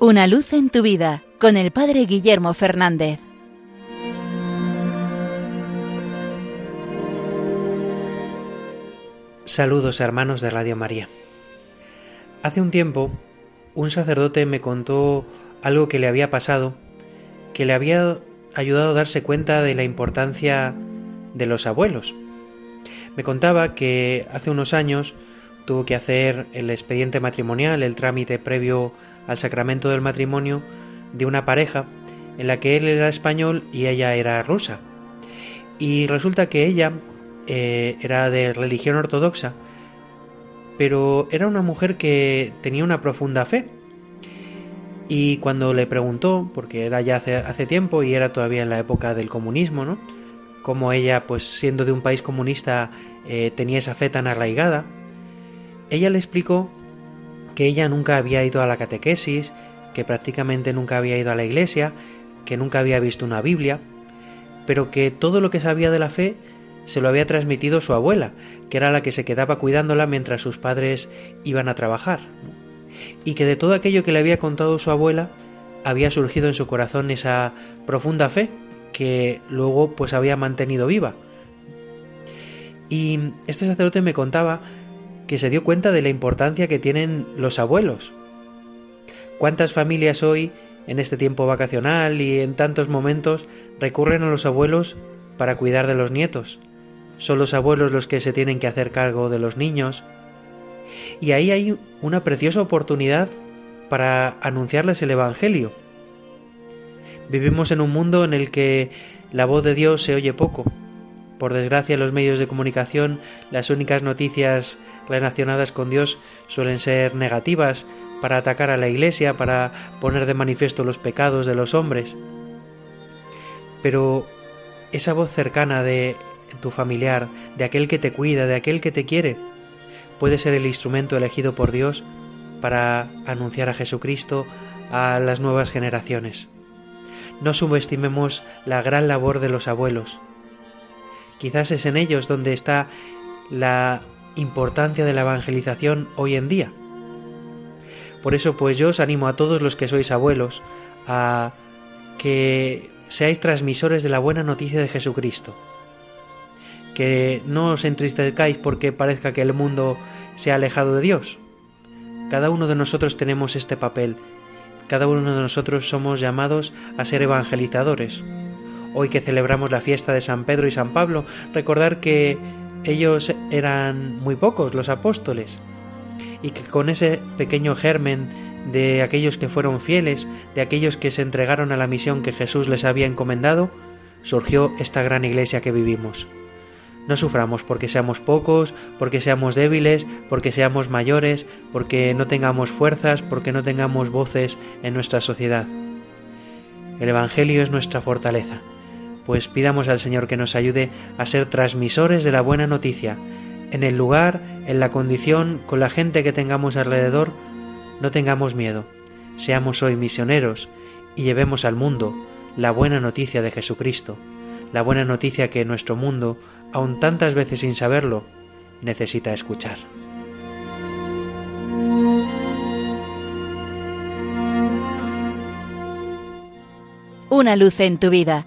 Una luz en tu vida con el Padre Guillermo Fernández. Saludos hermanos de Radio María. Hace un tiempo un sacerdote me contó algo que le había pasado, que le había ayudado a darse cuenta de la importancia de los abuelos. Me contaba que hace unos años tuvo que hacer el expediente matrimonial, el trámite previo al sacramento del matrimonio de una pareja en la que él era español y ella era rusa. Y resulta que ella eh, era de religión ortodoxa, pero era una mujer que tenía una profunda fe. Y cuando le preguntó, porque era ya hace, tiempo y era todavía en la época del comunismo, ¿no? Como ella, pues siendo de un país comunista, eh, tenía esa fe tan arraigada, ella le explicó que ella nunca había ido a la catequesis, que prácticamente nunca había ido a la iglesia, que nunca había visto una Biblia, pero que todo lo que sabía de la fe se lo había transmitido su abuela, que era la que se quedaba cuidándola mientras sus padres iban a trabajar, y que de todo aquello que le había contado su abuela había surgido en su corazón esa profunda fe que luego pues había mantenido viva. Y este sacerdote me contaba que se dio cuenta de la importancia que tienen los abuelos. ¿Cuántas familias hoy, en este tiempo vacacional y en tantos momentos, recurren a los abuelos para cuidar de los nietos? son los abuelos los que se tienen que hacer cargo de los niños. Y ahí hay una preciosa oportunidad para anunciarles el Evangelio. Vivimos en un mundo en el que la voz de Dios se oye poco. Por desgracia, en los medios de comunicación las únicas noticias relacionadas con Dios suelen ser negativas para atacar a la Iglesia, para poner de manifiesto los pecados de los hombres. Pero esa voz cercana de tu familiar, de aquel que te cuida, de aquel que te quiere, puede ser el instrumento elegido por Dios para anunciar a Jesucristo a las nuevas generaciones. No subestimemos la gran labor de los abuelos. Quizás es en ellos donde está la importancia de la evangelización hoy en día. Por eso pues yo os animo a todos los que sois abuelos a que seáis transmisores de la buena noticia de Jesucristo que no os entristezcáis porque parezca que el mundo se ha alejado de Dios. Cada uno de nosotros tenemos este papel. Cada uno de nosotros somos llamados a ser evangelizadores. Hoy que celebramos la fiesta de San Pedro y San Pablo, recordar que ellos eran muy pocos, los apóstoles, y que con ese pequeño germen de aquellos que fueron fieles, de aquellos que se entregaron a la misión que Jesús les había encomendado, surgió esta gran iglesia que vivimos. No suframos porque seamos pocos, porque seamos débiles, porque seamos mayores, porque no tengamos fuerzas, porque no tengamos voces en nuestra sociedad. El Evangelio es nuestra fortaleza, pues pidamos al Señor que nos ayude a ser transmisores de la buena noticia, en el lugar, en la condición, con la gente que tengamos alrededor, no tengamos miedo, seamos hoy misioneros y llevemos al mundo la buena noticia de Jesucristo, la buena noticia que nuestro mundo aun tantas veces sin saberlo, necesita escuchar. Una luz en tu vida